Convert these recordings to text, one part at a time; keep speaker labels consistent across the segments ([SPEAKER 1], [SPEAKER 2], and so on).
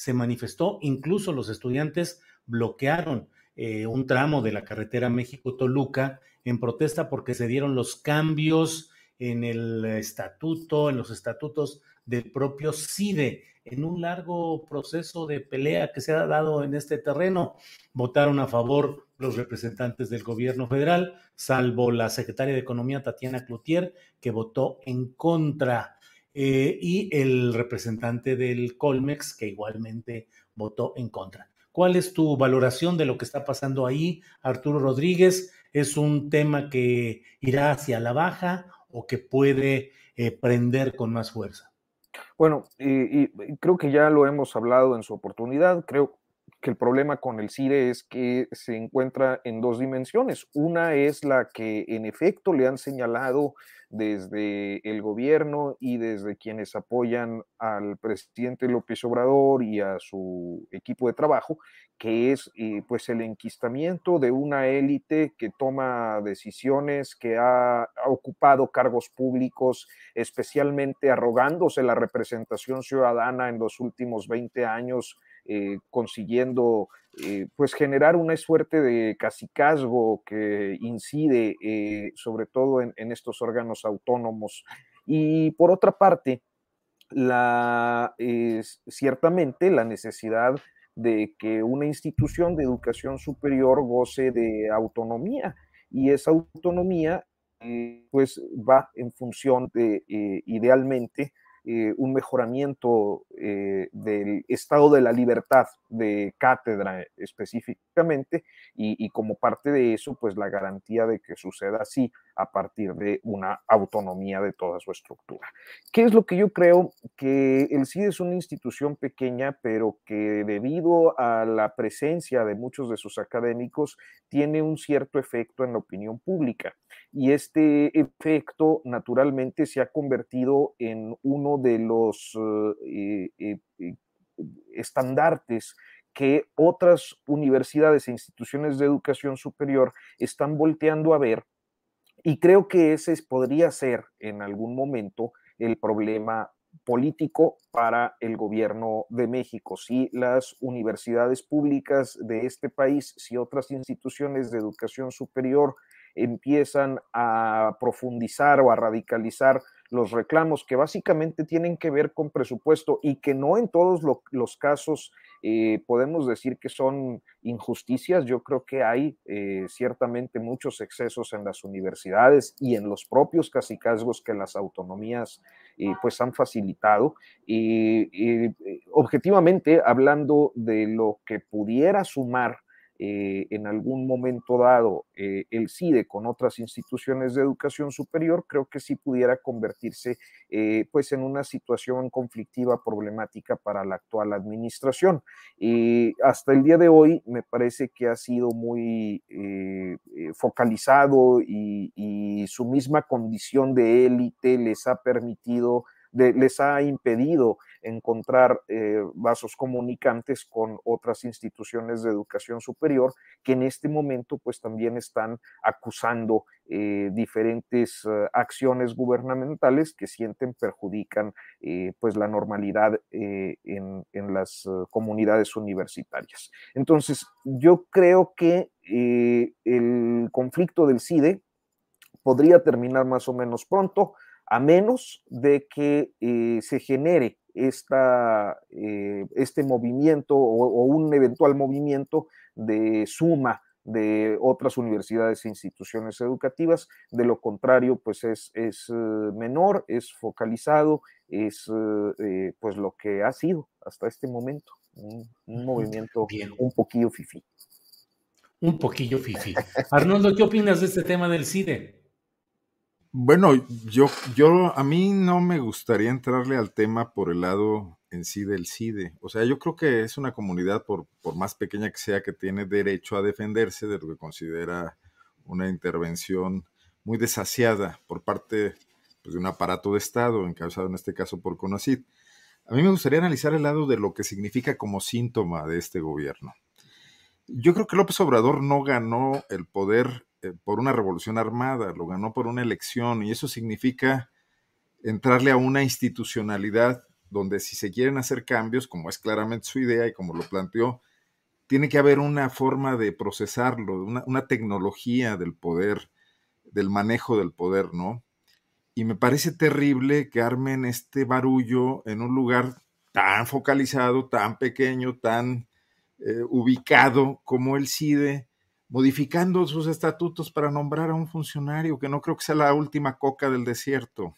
[SPEAKER 1] se manifestó, incluso los estudiantes bloquearon eh, un tramo de la carretera México-Toluca en protesta porque se dieron los cambios en el estatuto, en los estatutos del propio CIDE, en un largo proceso de pelea que se ha dado en este terreno. Votaron a favor los representantes del gobierno federal, salvo la secretaria de Economía, Tatiana Cloutier, que votó en contra, eh, y el representante del Colmex, que igualmente votó en contra. ¿Cuál es tu valoración de lo que está pasando ahí, Arturo Rodríguez? ¿Es un tema que irá hacia la baja o que puede eh, prender con más fuerza?
[SPEAKER 2] Bueno, y, y creo que ya lo hemos hablado en su oportunidad. Creo que el problema con el CIDE es que se encuentra en dos dimensiones. Una es la que en efecto le han señalado desde el gobierno y desde quienes apoyan al presidente López Obrador y a su equipo de trabajo, que es eh, pues el enquistamiento de una élite que toma decisiones, que ha, ha, ocupado cargos públicos, especialmente arrogándose la representación ciudadana en los últimos 20 años, eh, consiguiendo eh, pues generar una suerte de cacicazgo que incide eh, sobre todo en, en, estos órganos autónomos. Y por otra parte, la, ciertamente la necesidad de que una institución de educación superior goce de autonomía y esa autonomía pues va en función de idealmente eh, un mejoramiento eh, del estado de la libertad de cátedra específicamente y, y, como parte de eso, pues la garantía de que suceda así a partir de una autonomía de toda su estructura. ¿Qué es lo que yo creo? Que el CID es una institución pequeña, pero que debido a la presencia de muchos de sus académicos, tiene un cierto efecto en la opinión pública. Y este efecto, naturalmente, se ha convertido en uno de los eh, eh, eh, estandartes que otras universidades e instituciones de educación superior están volteando a ver y creo que ese podría ser en algún momento el problema político para el gobierno de México. Si las universidades públicas de este país, si otras instituciones de educación superior empiezan a profundizar o a radicalizar los reclamos que básicamente tienen que ver con presupuesto y que no en todos lo, los casos eh, podemos decir que son injusticias. Yo creo que hay eh, ciertamente muchos excesos en las universidades y en los propios casicazgos que las autonomías eh, pues han facilitado. Y objetivamente, hablando de lo que pudiera sumar eh, en algún momento dado eh, el CIDE con otras instituciones de educación superior, creo que sí pudiera convertirse eh, pues en una situación conflictiva problemática para la actual administración. Hasta el día de hoy me parece que ha sido muy focalizado y su misma condición de élite les ha permitido les ha impedido encontrar eh, vasos comunicantes con otras instituciones de educación superior que en este momento pues también están acusando eh, diferentes eh, acciones gubernamentales que sienten perjudican pues la normalidad en, en, las comunidades universitarias. Entonces, yo creo que el conflicto del CIDE podría terminar más o menos pronto, a menos de que se genere esta, eh, este movimiento o, un eventual movimiento de suma de otras universidades e instituciones educativas. De lo contrario, pues es, es eh, menor, es focalizado, es eh, pues lo que ha sido hasta este momento, un, movimiento un poquillo fifi.
[SPEAKER 1] Un poquillo fifi. Arnoldo, ¿qué opinas de este tema del CIDE?
[SPEAKER 3] Bueno, yo, yo, a mí no me gustaría entrarle al tema por el lado en sí del CIDE. O sea, yo creo que es una comunidad, por, por más pequeña que sea, que tiene derecho a defenderse de lo que considera una intervención muy desasiada por parte pues, de un aparato de Estado, encabezado en este caso por CONACID. A mí me gustaría analizar el lado de lo que significa como síntoma de este gobierno. Yo creo que López Obrador no ganó el poder por una revolución armada, lo ganó por una elección y eso significa entrarle a una institucionalidad donde si se quieren hacer cambios, como es claramente su idea y como lo planteó, tiene que haber una forma de procesarlo, una, una tecnología del poder, del manejo del poder, ¿no? Y me parece terrible que armen este barullo en un lugar tan focalizado, tan pequeño, tan eh, ubicado como el CIDE, modificando sus estatutos para nombrar a un funcionario, que no creo que sea la última coca del desierto.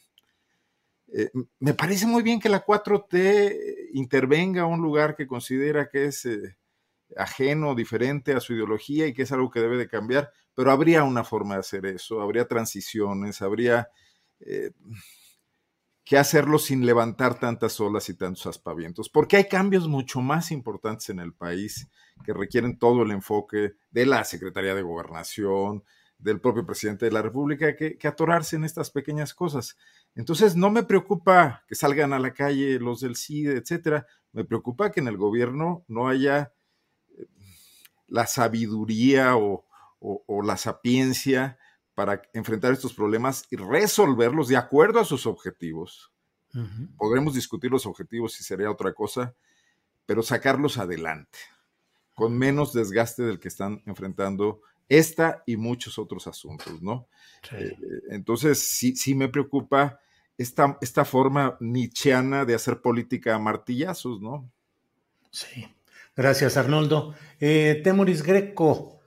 [SPEAKER 3] Eh, me parece muy bien que la 4T intervenga a un lugar que considera que es eh, ajeno, diferente a su ideología y que es algo que debe de cambiar, pero habría una forma de hacer eso, habría transiciones, habría eh, que hacerlo sin levantar tantas olas y tantos aspavientos, porque hay cambios mucho más importantes en el país que requieren todo el enfoque de la Secretaría de Gobernación, del propio presidente de la República, que, atorarse en estas pequeñas cosas. Entonces, no me preocupa que salgan a la calle los del CIDE, etcétera. Me preocupa que en el gobierno no haya eh, la sabiduría o la sapiencia para enfrentar estos problemas y resolverlos de acuerdo a sus objetivos. Podremos discutir los objetivos si sería otra cosa, pero sacarlos adelante, con menos desgaste del que están enfrentando esta y muchos otros asuntos, ¿no? Eh, entonces, sí, sí me preocupa esta, esta forma nichiana de hacer política a martillazos, ¿no?
[SPEAKER 1] Sí. Gracias, Arnoldo. Eh, Temoris Greco,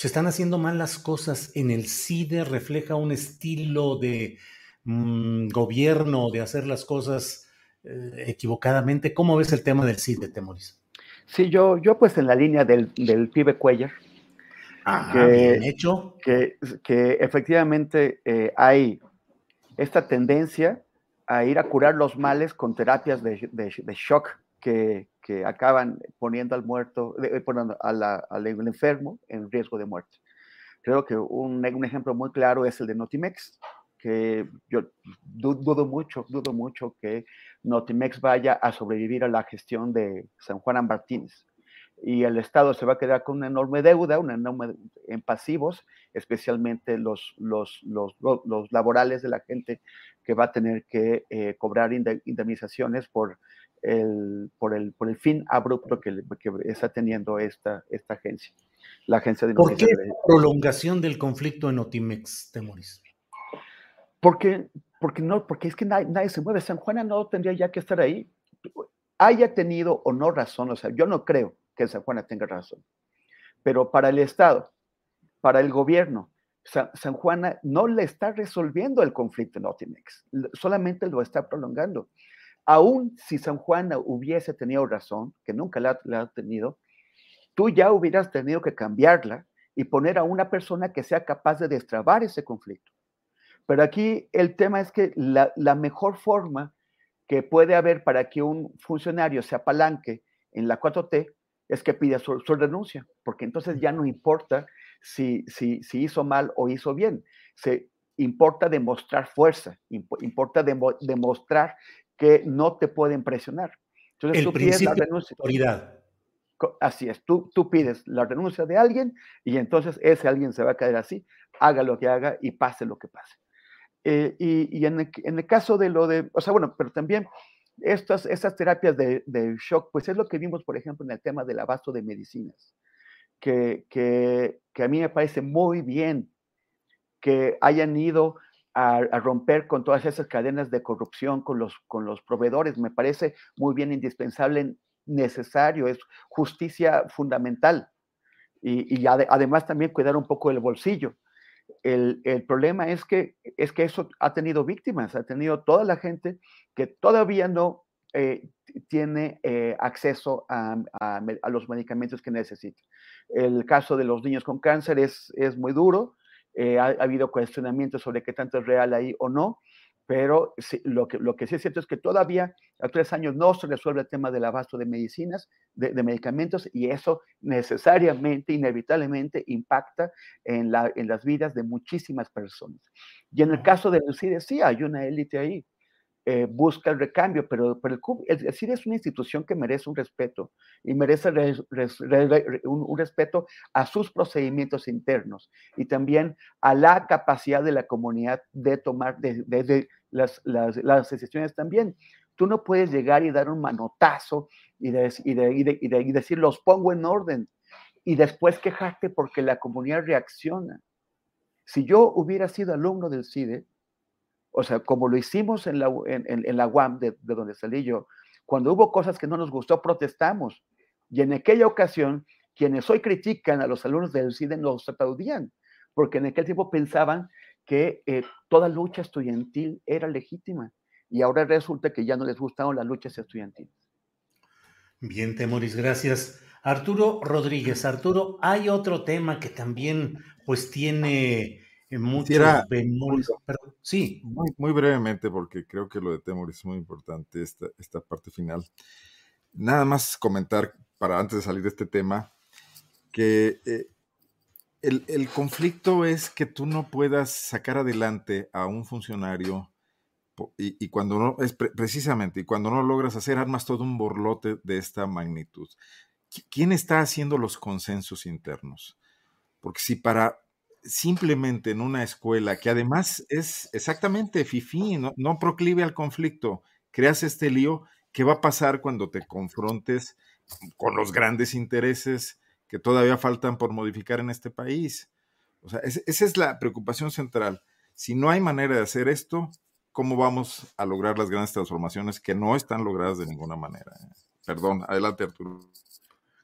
[SPEAKER 1] se están haciendo mal las cosas. En el CIDE refleja un estilo de mm, gobierno, de hacer las cosas eh, equivocadamente. ¿Cómo ves el tema del CIDE, Temoris?
[SPEAKER 4] Sí, yo, yo pues en la línea del, del pibe Cuellar.
[SPEAKER 1] Ah, que, bien hecho.
[SPEAKER 4] Que, que efectivamente eh, hay esta tendencia a ir a curar los males con terapias de, de, de shock que, que acaban poniendo al muerto, eh, poniendo al enfermo en riesgo de muerte. Creo que un, un, ejemplo muy claro es el de Notimex, que yo dudo mucho, dudo mucho que Notimex vaya a sobrevivir a la gestión de San Juan Martínez. Y el Estado se va a quedar con una enorme deuda, una enorme en pasivos, especialmente los, los, los, los laborales de la gente que va a tener que eh, cobrar indemnizaciones por el, por, el, por el fin abrupto que, que está teniendo esta, esta agencia, la agencia de
[SPEAKER 1] ¿Por qué prolongación del conflicto en Otimex, Temoris?
[SPEAKER 4] Porque, porque, no, porque es que nadie, se mueve. San Juana no tendría ya que estar ahí. Haya tenido o no razón, o sea, yo no creo que San Juana tenga razón. Pero para el Estado, para el gobierno, San, San, Juana no le está resolviendo el conflicto en Otimex, solamente lo está prolongando aún si San Juan hubiese tenido razón, que nunca la, ha tenido, tú ya hubieras tenido que cambiarla y poner a una persona que sea capaz de destrabar ese conflicto. Pero aquí el tema es que la, mejor forma que puede haber para que un funcionario se apalanque en la 4T es que pida su, renuncia, porque entonces ya no importa si, si, si, hizo mal o hizo bien. Se importa demostrar fuerza, importa demostrar que no te pueden presionar.
[SPEAKER 1] Entonces, el tú pides la renuncia. De autoridad.
[SPEAKER 4] Así es, tú, tú pides la renuncia de alguien y entonces ese alguien se va a caer así, haga lo que haga y pase lo que pase. Eh, y, en, el, caso de lo de, o sea, bueno, pero también estas, estas terapias de, shock, pues es lo que vimos, por ejemplo, en el tema del abasto de medicinas, que, que, que a mí me parece muy bien que hayan ido a, romper con todas esas cadenas de corrupción con los, con los proveedores. Me parece muy bien indispensable, necesario, es justicia fundamental. Y, además también cuidar un poco el bolsillo. El, problema es que, es que eso ha tenido víctimas, ha tenido toda la gente que todavía no eh, tiene eh, acceso a, los medicamentos que necesita. El caso de los niños con cáncer es, es muy duro, eh, ha, habido cuestionamientos sobre qué tanto es real ahí o no, pero lo, que, lo que sí es cierto es que todavía a tres años no se resuelve el tema del abasto de medicinas, de, medicamentos, y eso necesariamente, inevitablemente impacta en, la, en las vidas de muchísimas personas. Y en el caso de CIDE, sí hay una élite ahí. Eh, busca el recambio, pero, el, decir es una institución que merece un respeto y merece un, respeto a sus procedimientos internos y también a la capacidad de la comunidad de tomar desde las, las, decisiones también. Tú no puedes llegar y dar un manotazo y, y decir los pongo en orden y después quejarte porque la comunidad reacciona. Si yo hubiera sido alumno del CIDE, o sea, como lo hicimos en la, en, la UAM, de, donde salí yo, cuando hubo cosas que no nos gustó, protestamos. Y en aquella ocasión, quienes hoy critican a los alumnos del CIDE nos aplaudían, porque en aquel tiempo pensaban que eh, toda lucha estudiantil era legítima. Y ahora resulta que ya no les gustaron las luchas estudiantiles.
[SPEAKER 1] Bien, Temoris, gracias. Arturo Rodríguez, Arturo, hay otro tema que también pues tiene muchos
[SPEAKER 3] sí. Muy, brevemente, porque creo que lo de Temor es muy importante, esta, esta parte final. Nada más comentar, para antes de salir de este tema, que eh, el, conflicto es que tú no puedas sacar adelante a un funcionario y, cuando no, es precisamente, y cuando no logras hacer, armas todo un borlote de esta magnitud. ¿Quién está haciendo los consensos internos? Porque si para simplemente en una escuela que además es exactamente fifí, no, no proclive al conflicto, creas este lío, ¿qué va a pasar cuando te confrontes con los grandes intereses que todavía faltan por modificar en este país? O sea, esa es la preocupación central. Si no hay manera de hacer esto, ¿cómo vamos a lograr las grandes transformaciones que no están logradas de ninguna manera? Perdón, adelante Arturo.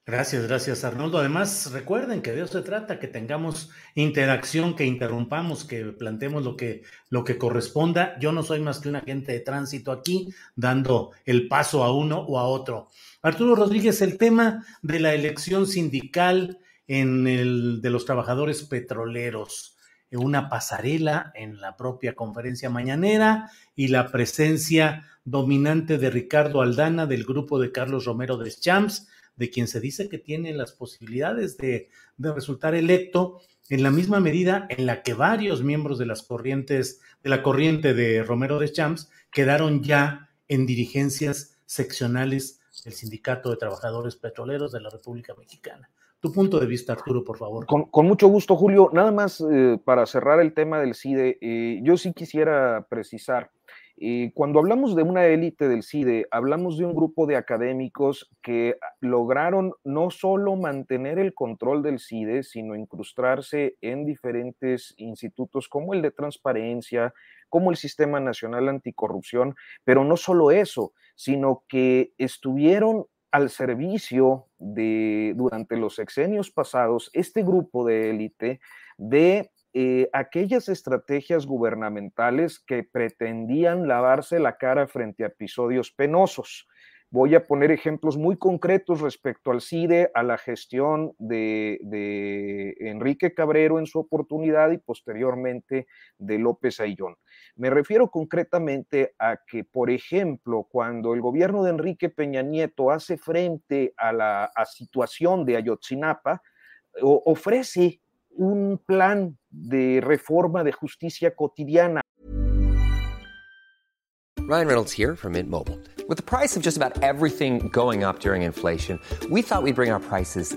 [SPEAKER 1] Gracias, gracias Arnoldo. Además, recuerden que de eso se trata, que tengamos interacción, que interrumpamos, que planteemos lo que, lo que corresponda. Yo no soy más que un agente de tránsito aquí, dando el paso a uno o a otro. Arturo Rodríguez, el tema de la elección sindical en el de los trabajadores petroleros, una pasarela en la propia conferencia mañanera y la presencia dominante de Ricardo Aldana del grupo de Carlos Romero de Champs de quien se dice que tiene las posibilidades de, resultar electo en la misma medida en la que varios miembros de las corrientes, de la corriente de Romero de Champs, quedaron ya en dirigencias seccionales del Sindicato de Trabajadores Petroleros de la República Mexicana. Tu punto de vista, Arturo, por favor.
[SPEAKER 2] Con, mucho gusto, Julio. Nada más eh, para cerrar el tema del CIDE, eh, yo sí quisiera precisar cuando hablamos de una élite del CIDE, hablamos de un grupo de académicos que lograron no solo mantener el control del CIDE, sino incrustarse en diferentes institutos como el de transparencia, como el Sistema Nacional Anticorrupción, pero no solo eso, sino que estuvieron al servicio de, durante los sexenios pasados, este grupo de élite de eh, aquellas estrategias gubernamentales que pretendían lavarse la cara frente a episodios penosos. Voy a poner ejemplos muy concretos respecto al CIDE, a la gestión de, de Enrique Cabrero en su oportunidad y posteriormente de López Ayllón. Me refiero concretamente a que, por ejemplo, cuando el gobierno de Enrique Peña Nieto hace frente a la situación de Ayotzinapa, ofrece un plan de reforma de justicia cotidiana.
[SPEAKER 5] Ryan Reynolds here from Mint Mobile. With the price of just about everything going up during inflation, we thought we'd bring our prices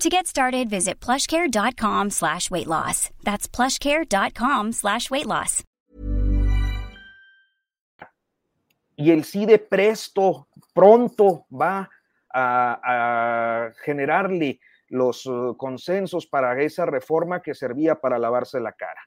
[SPEAKER 6] To get started, visit plushcare.com slash weight loss. That's plushcare.com slash weight loss.
[SPEAKER 2] Y el CIDE presto, pronto va a, a generarle los uh, consensos para esa reforma que servía para lavarse la cara.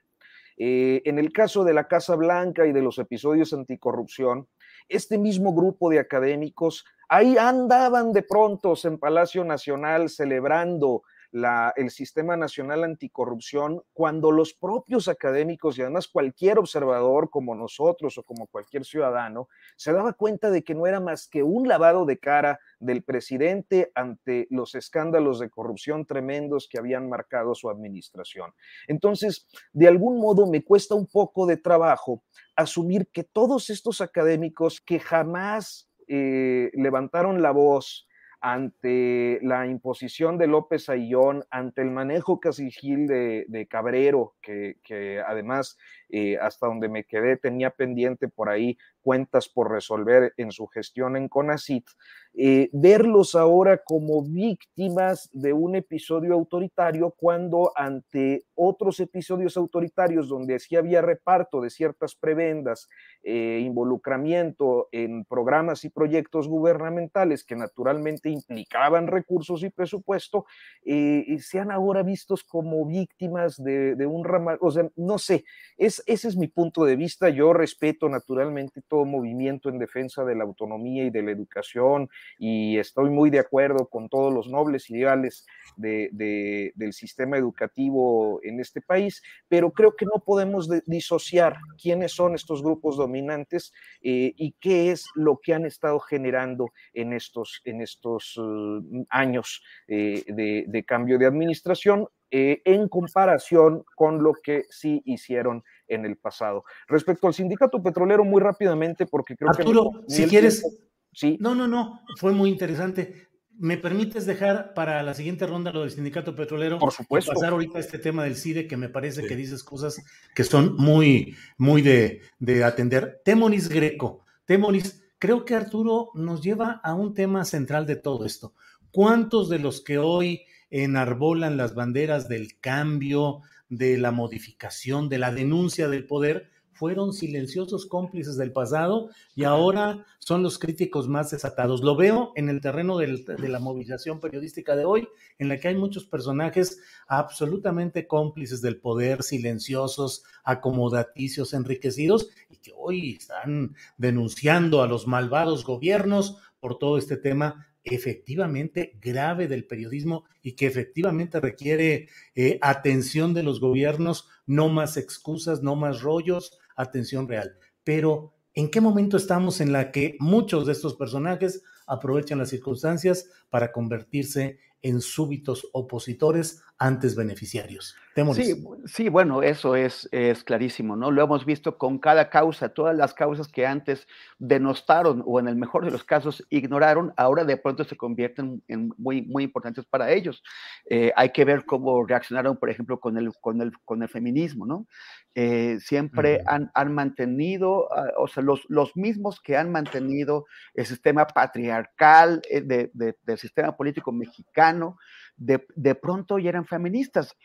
[SPEAKER 2] Eh, en el caso de la Casa Blanca y de los episodios anticorrupción, este mismo grupo de académicos ahí andaban de prontos en Palacio Nacional celebrando el Sistema Nacional Anticorrupción cuando los propios académicos y además cualquier observador como nosotros o como cualquier ciudadano se daba cuenta de que no era más que un lavado de cara del presidente ante los escándalos de corrupción tremendos que habían marcado su administración. Entonces, de algún modo me cuesta un poco de trabajo asumir que todos estos académicos que jamás eh, levantaron la voz, ante la imposición de López Ayllón, ante el manejo casi gil de, de Cabrero, que, que además, eh, hasta donde me quedé, tenía pendiente por ahí cuentas por resolver en su gestión en CONACIT, eh, verlos ahora como víctimas de un episodio autoritario cuando ante otros episodios autoritarios donde sí había reparto de ciertas prebendas, eh, involucramiento en programas y proyectos gubernamentales que naturalmente implicaban recursos y presupuesto, eh, sean ahora vistos como víctimas de, de un ramal, o sea, no sé, es, ese es mi punto de vista, yo respeto naturalmente todo movimiento en defensa de la autonomía y de la educación y estoy muy de acuerdo con todos los nobles ideales de, de, del sistema educativo en este país, pero creo que no podemos de, disociar quiénes son estos grupos dominantes eh, y qué es lo que han estado generando en estos, en estos uh, años eh, de, cambio de administración eh, en comparación con lo que sí hicieron en el pasado. Respecto al sindicato petrolero, muy rápidamente, porque creo
[SPEAKER 1] Arturo,
[SPEAKER 2] que...
[SPEAKER 1] si quieres...
[SPEAKER 2] Tiempo, sí.
[SPEAKER 1] No, no, no, fue muy interesante. ¿Me permites dejar para la siguiente ronda lo del sindicato petrolero?
[SPEAKER 2] Por supuesto.
[SPEAKER 1] Y pasar ahorita a este tema del CIDE, que me parece sí. que dices cosas que son muy, muy de, de atender. Temonis Greco. Temonis, creo que Arturo nos lleva a un tema central de todo esto. ¿Cuántos de los que hoy enarbolan las banderas del cambio, de la modificación, de la denuncia del poder, fueron silenciosos cómplices del pasado y ahora son los críticos más desatados. Lo veo en el terreno del, de la movilización periodística de hoy, en la que hay muchos personajes absolutamente cómplices del poder, silenciosos, acomodaticios, enriquecidos, y que hoy están denunciando a los malvados gobiernos por todo este tema efectivamente grave del periodismo y que efectivamente requiere eh, atención de los gobiernos, no más excusas, no más rollos, atención real. Pero, ¿en qué momento estamos en la que muchos de estos personajes aprovechan las circunstancias para convertirse en súbitos opositores antes beneficiarios.
[SPEAKER 4] Sí, sí, bueno, eso es, es, clarísimo, ¿no? Lo hemos visto con cada causa, todas las causas que antes denostaron o en el mejor de los casos ignoraron, ahora de pronto se convierten en muy, muy importantes para ellos. Eh, hay que ver cómo reaccionaron, por ejemplo, con el, con el, con el feminismo, ¿no? Eh, siempre uh -huh. han, han, mantenido, uh, o sea, los, los mismos que han mantenido el sistema patriarcal eh, de, de, del sistema político mexicano, de, de pronto ya eran feministas.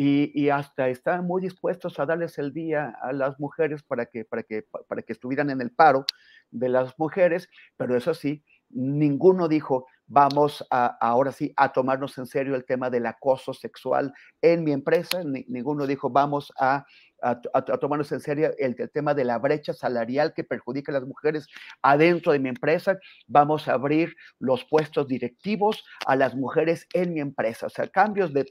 [SPEAKER 4] Y, hasta estaban muy dispuestos a darles el día a las mujeres para que, para, que, para que estuvieran en el paro de las mujeres, pero eso sí, ninguno dijo, vamos a, ahora sí a tomarnos en serio el tema del acoso sexual en mi empresa, Ni, ninguno dijo, vamos a a, tomarnos en serio el, tema de la brecha salarial que perjudica a las mujeres adentro de mi empresa. Vamos a abrir los puestos directivos a las mujeres en mi empresa. O sea, cambios de,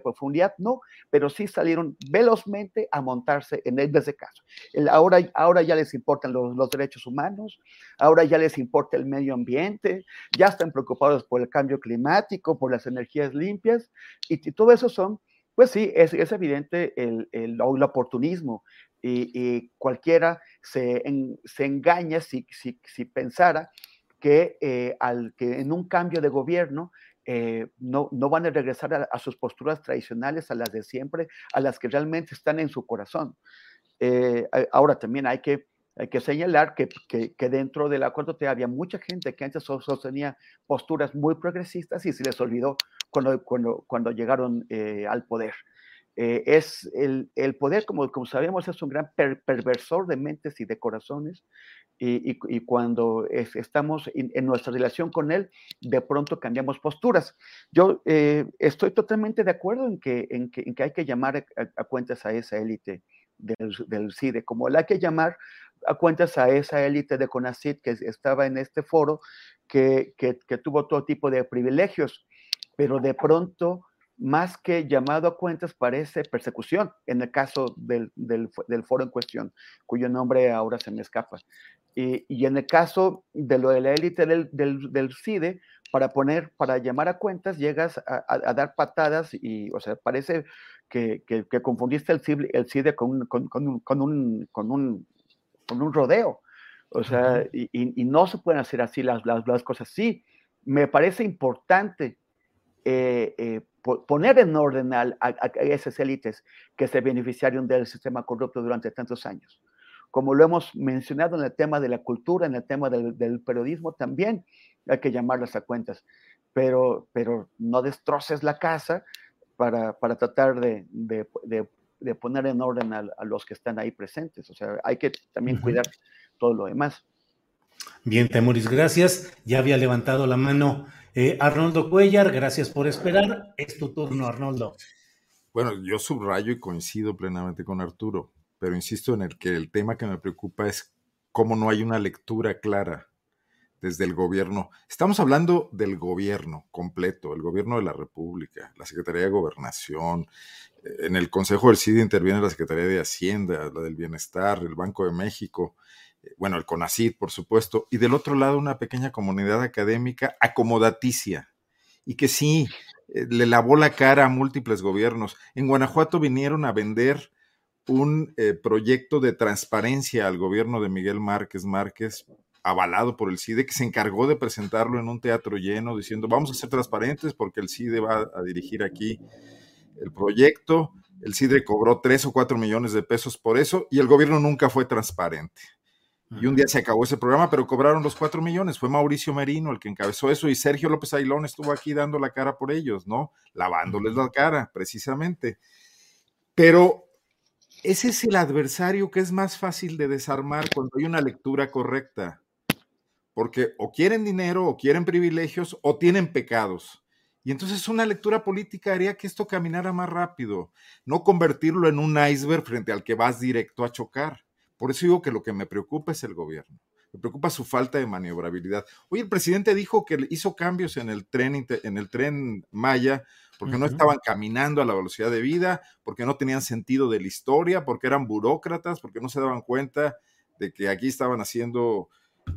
[SPEAKER 4] profundidad no, pero sí salieron velozmente a montarse en, ese caso. ahora, ahora ya les importan los, derechos humanos, ahora ya les importa el medio ambiente, ya están preocupados por el cambio climático, por las energías limpias, y, y todo eso son pues sí, es, evidente el, el, oportunismo y, cualquiera se, se engaña si, si, si, pensara que, eh, al, que en un cambio de gobierno eh, no, no, van a regresar a, sus posturas tradicionales, a las de siempre, a las que realmente están en su corazón. Eh, ahora también hay que, hay que señalar que, que, que, dentro del acuerdo te había mucha gente que antes sostenía posturas muy progresistas y se les olvidó cuando, cuando, cuando llegaron eh, al poder. Eh, es el, el, poder, como, como sabemos, es un gran perversor de mentes y de corazones, y, y, y cuando estamos en nuestra relación con él, de pronto cambiamos posturas. Yo eh, estoy totalmente de acuerdo en que, en que, en que hay que llamar a, a cuentas a esa élite del, CIDE, como la que llamar a cuentas a esa élite de CONACID que estaba en este foro, que, que, tuvo todo tipo de privilegios pero de pronto, más que llamado a cuentas, parece persecución en el caso del, del, del foro en cuestión, cuyo nombre ahora se me escapa. Y, y en el caso de lo de la élite del, del, CIDE, para poner, para llamar a cuentas, llegas a, a, a dar patadas y, o sea, parece que, que, que confundiste el CIDE, el CIDE con, con, con, un, con, un, con, un, con un rodeo. O sea, y, y, no se pueden hacer así las, las, las cosas. Sí, me parece importante eh, eh, poner en orden a, esas élites que se beneficiaron del sistema corrupto durante tantos años. Como lo hemos mencionado en el tema de la cultura, en el tema del, periodismo, también hay que llamarlas a cuentas, pero, pero no destroces la casa para, para tratar de, de, de, poner en orden a, los que están ahí presentes. O sea, hay que también cuidar todo lo demás.
[SPEAKER 1] Bien, Temuris, gracias. Ya había levantado la mano eh, Arnoldo Cuellar, gracias por esperar. Es tu turno, Arnoldo.
[SPEAKER 3] Bueno, yo subrayo y coincido plenamente con Arturo, pero insisto en el que el tema que me preocupa es cómo no hay una lectura clara desde el gobierno. Estamos hablando del gobierno completo, el gobierno de la República, la Secretaría de Gobernación. En el Consejo del CID interviene la Secretaría de Hacienda, la del Bienestar, el Banco de México bueno, el CONACID, por supuesto, y del otro lado una pequeña comunidad académica acomodaticia y que sí eh, le lavó la cara a múltiples gobiernos. En Guanajuato vinieron a vender un eh, proyecto de transparencia al gobierno de Miguel Márquez Márquez, avalado por el CIDE, que se encargó de presentarlo en un teatro lleno, diciendo, vamos a ser transparentes porque el CIDE va a dirigir aquí el proyecto. El CIDE cobró tres o cuatro millones de pesos por eso y el gobierno nunca fue transparente. Y un día se acabó ese programa, pero cobraron los cuatro millones. Fue Mauricio Merino el que encabezó eso y Sergio López Ailón estuvo aquí dando la cara por ellos, ¿no? Lavándoles la cara, precisamente. Pero ese es el adversario que es más fácil de desarmar cuando hay una lectura correcta. Porque o quieren dinero, o quieren privilegios, o tienen pecados. Y entonces una lectura política haría que esto caminara más rápido, no convertirlo en un iceberg frente al que vas directo a chocar. Por eso digo que lo que me preocupa es el gobierno. Me preocupa su falta de maniobrabilidad. Hoy el presidente dijo que hizo cambios en el tren, en el tren Maya porque no estaban caminando a la velocidad de vida, porque no tenían sentido de la historia, porque eran burócratas, porque no se daban cuenta de que aquí estaban haciendo,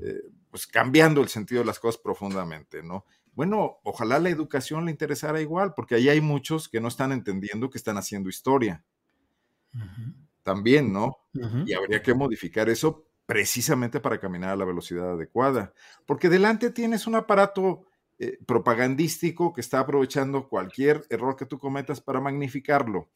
[SPEAKER 3] eh, pues cambiando el sentido de las cosas profundamente, ¿no? Bueno, ojalá la educación le interesara igual, porque ahí hay muchos que no están entendiendo que están haciendo historia también, ¿no? Y habría que modificar eso precisamente para caminar a la velocidad adecuada, porque delante tienes un aparato eh, propagandístico que está aprovechando cualquier error que tú cometas para magnificarlo.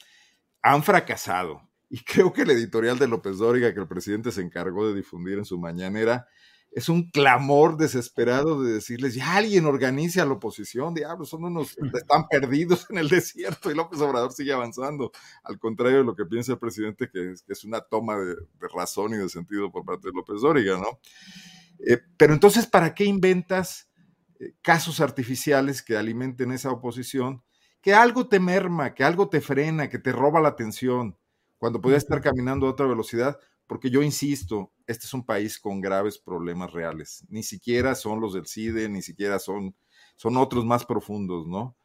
[SPEAKER 3] Han fracasado. Y creo que el editorial de López Dóriga que el presidente se encargó de difundir en su mañanera es un clamor desesperado de decirles, ya alguien organice a la oposición, diablos, son unos, están perdidos en el desierto y López Obrador sigue avanzando, al contrario de lo que piensa el presidente, que es, que es una toma de, razón y de sentido por parte de López Dóriga, ¿no? Eh, pero entonces, ¿para qué inventas eh, casos artificiales que alimenten esa oposición? Que algo te merma, que algo te frena, que te roba la atención cuando podía estar caminando a otra velocidad, porque yo insisto, este es un país con graves problemas reales. Ni siquiera son los del CIDE, ni siquiera son, son otros más profundos, ¿no?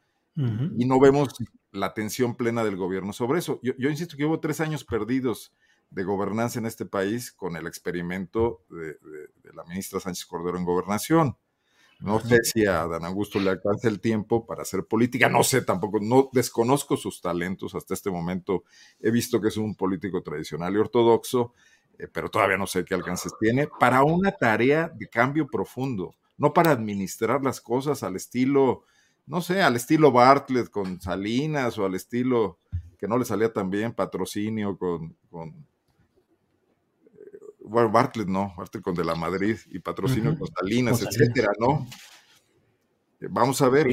[SPEAKER 3] Y no vemos la atención plena del gobierno sobre eso. Yo, yo, insisto que hubo tres años perdidos de gobernanza en este país con el experimento de, de la ministra Sánchez Cordero en gobernación. No sé si a Dan Augusto le alcanza el tiempo para hacer política, no sé tampoco, no desconozco sus talentos hasta este momento. He visto que es un político tradicional y ortodoxo, eh, pero todavía no sé qué alcances tiene para una tarea de cambio profundo, no para administrar las cosas al estilo, no sé, al estilo Bartlett con Salinas o al estilo que no le salía tan bien, patrocinio con, con bueno, Bartlett no, Bartlett con De la Madrid y patrocinio con Salinas, etcétera, ¿no? Eh, vamos a ver.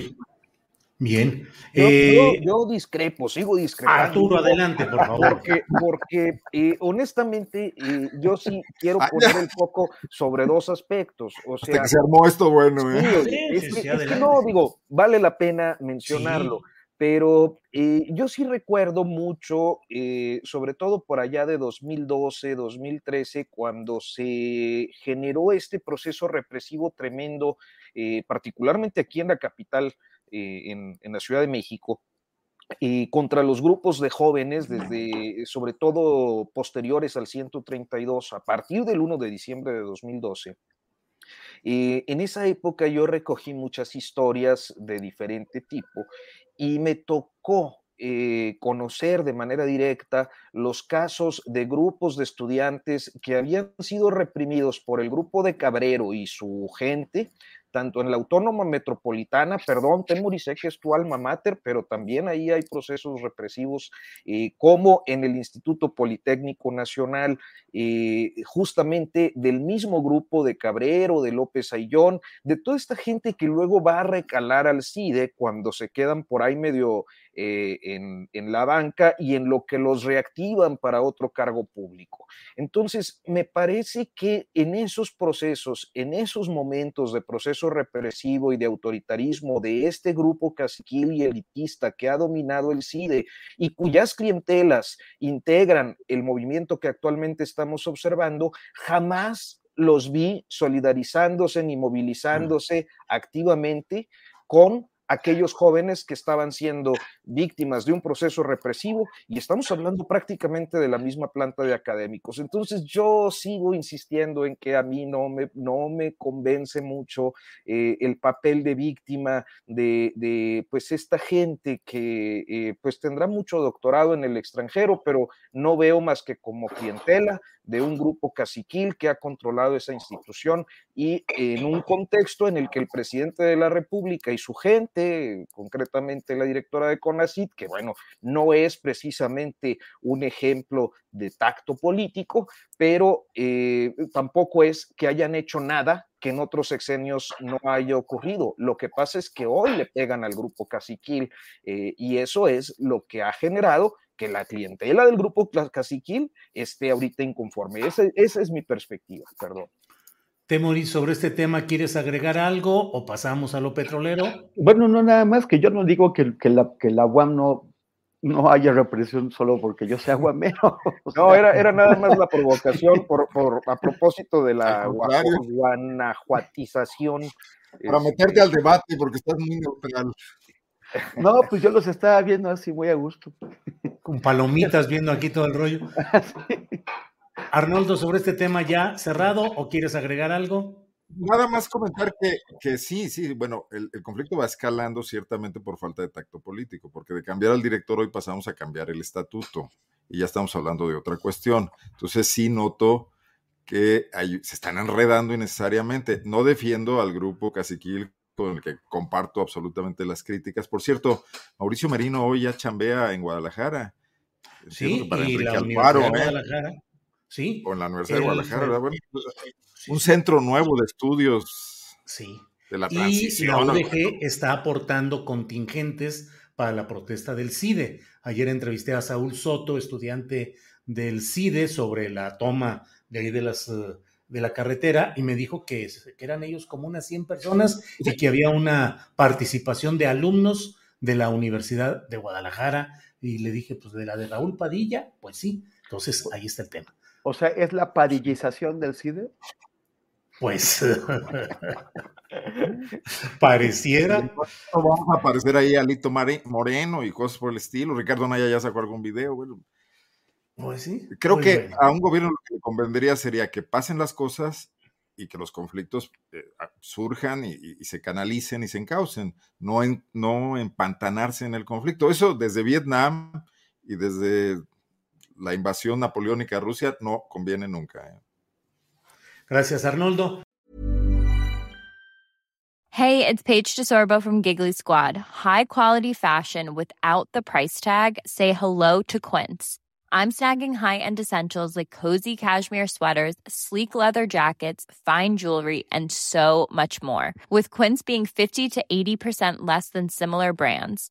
[SPEAKER 1] Bien.
[SPEAKER 2] Yo, eh, yo, discrepo, sigo discrepando.
[SPEAKER 1] Arturo, adelante, por favor.
[SPEAKER 2] Porque, porque eh, honestamente, eh, yo sí quiero ah, poner el foco sobre dos aspectos. O sea,
[SPEAKER 3] Hasta que se armó esto bueno, ¿eh?
[SPEAKER 2] Sí, es, que, es que no, digo, vale la pena mencionarlo. Pero eh, yo sí recuerdo mucho, eh, sobre todo por allá de 2012, 2013, cuando se generó este proceso represivo tremendo, eh, particularmente aquí en la capital, en, en, la Ciudad de México, contra los grupos de jóvenes, desde sobre todo posteriores al 132, a partir del 1 de diciembre de 2012. en esa época yo recogí muchas historias de diferente tipo y me tocó eh, conocer de manera directa los casos de grupos de estudiantes que habían sido reprimidos por el grupo de Cabrero y su gente tanto en la Autónoma Metropolitana, perdón, Temuri, sé que es tu alma mater, pero también ahí hay procesos represivos, eh, como en el Instituto Politécnico Nacional, eh, justamente del mismo grupo de Cabrero, de López Ayllón, de toda esta gente que luego va a recalar al CIDE cuando se quedan por ahí medio eh, en, en, la banca y en lo que los reactivan para otro cargo público. Entonces, me parece que en esos procesos, en esos momentos de proceso represivo y de autoritarismo de este grupo caciquil y elitista que ha dominado el CIDE y cuyas clientelas integran el movimiento que actualmente estamos observando, jamás los vi solidarizándose ni movilizándose activamente con aquellos jóvenes que estaban siendo víctimas de un proceso represivo y estamos hablando prácticamente de la misma planta de académicos. Entonces yo sigo insistiendo en que a mí no me, no me convence mucho eh, el papel de víctima de, de, pues esta gente que eh, pues tendrá mucho doctorado en el extranjero, pero no veo más que como clientela de un grupo caciquil que ha controlado esa institución y en un contexto en el que el presidente de la República y su gente, concretamente la directora de CONACIT, que bueno, no es precisamente un ejemplo de tacto político, pero eh, tampoco es que hayan hecho nada que en otros sexenios no haya ocurrido. Lo que pasa es que hoy le pegan al grupo caciquil eh, y eso es lo que ha generado que la clientela del grupo caciquil esté ahorita inconforme. Esa, esa es mi perspectiva, perdón.
[SPEAKER 1] Temoris, sobre este tema, ¿quieres agregar algo o pasamos a lo petrolero?
[SPEAKER 4] Bueno, no, nada más que yo no digo que, que la, que la UAM no, no haya represión solo porque yo sea guamero.
[SPEAKER 2] No, era, era nada más la provocación por, por, a propósito de la guanajuatización.
[SPEAKER 3] Para meterte al debate porque estás muy neutral.
[SPEAKER 4] No, pues yo los estaba viendo así muy a gusto.
[SPEAKER 1] Con palomitas viendo aquí todo el rollo. Arnoldo, sobre este tema ya cerrado o quieres agregar algo?
[SPEAKER 3] Nada más comentar que, que sí, sí, bueno, el, el, conflicto va escalando ciertamente por falta de tacto político, porque de cambiar al director hoy pasamos a cambiar el estatuto y ya estamos hablando de otra cuestión. Entonces sí noto que hay, se están enredando innecesariamente. No defiendo al grupo Caciquil con el que comparto absolutamente las críticas. Por cierto, Mauricio Merino hoy ya chambea en Guadalajara.
[SPEAKER 1] Sí, para y la Alfaro, ¿eh? Guadalajara. Sí.
[SPEAKER 3] O en la Universidad el, de Guadalajara, bueno, pues, sí, un centro nuevo de estudios.
[SPEAKER 1] Sí.
[SPEAKER 3] De la transición.
[SPEAKER 1] Y la UDG está aportando contingentes para la protesta del CIDE. Ayer entrevisté a Saúl Soto, estudiante del CIDE, sobre la toma de ahí de las uh, de la carretera y me dijo que, que, eran ellos como unas 100 personas y que había una participación de alumnos de la Universidad de Guadalajara y le dije, pues de la de Raúl Padilla, pues sí, Entonces, ahí está el tema.
[SPEAKER 4] O sea, ¿es la padillización del CIDE?
[SPEAKER 1] Pues pareciera.
[SPEAKER 3] Vamos a aparecer ahí Alito Moreno y cosas por el estilo. Ricardo Naya ya sacó algún video. Bueno,
[SPEAKER 1] pues sí.
[SPEAKER 3] Creo que a un gobierno lo que le convendría sería que pasen las cosas y que los conflictos eh, surjan y, se canalicen y se encaucen, no, en, no empantanarse en el conflicto. Eso desde Vietnam y desde la invasión napoleónica a Rusia no conviene nunca. ¿eh?
[SPEAKER 1] Gracias, Arnoldo.
[SPEAKER 7] Hey, it's Paige DeSorbo from Giggly Squad. High quality fashion without the price tag. Say hello to Quince. I'm snagging high-end essentials like cozy cashmere sweaters, sleek leather jackets, fine jewelry, and so much more. With Quince being 50 to 80% less than similar brands.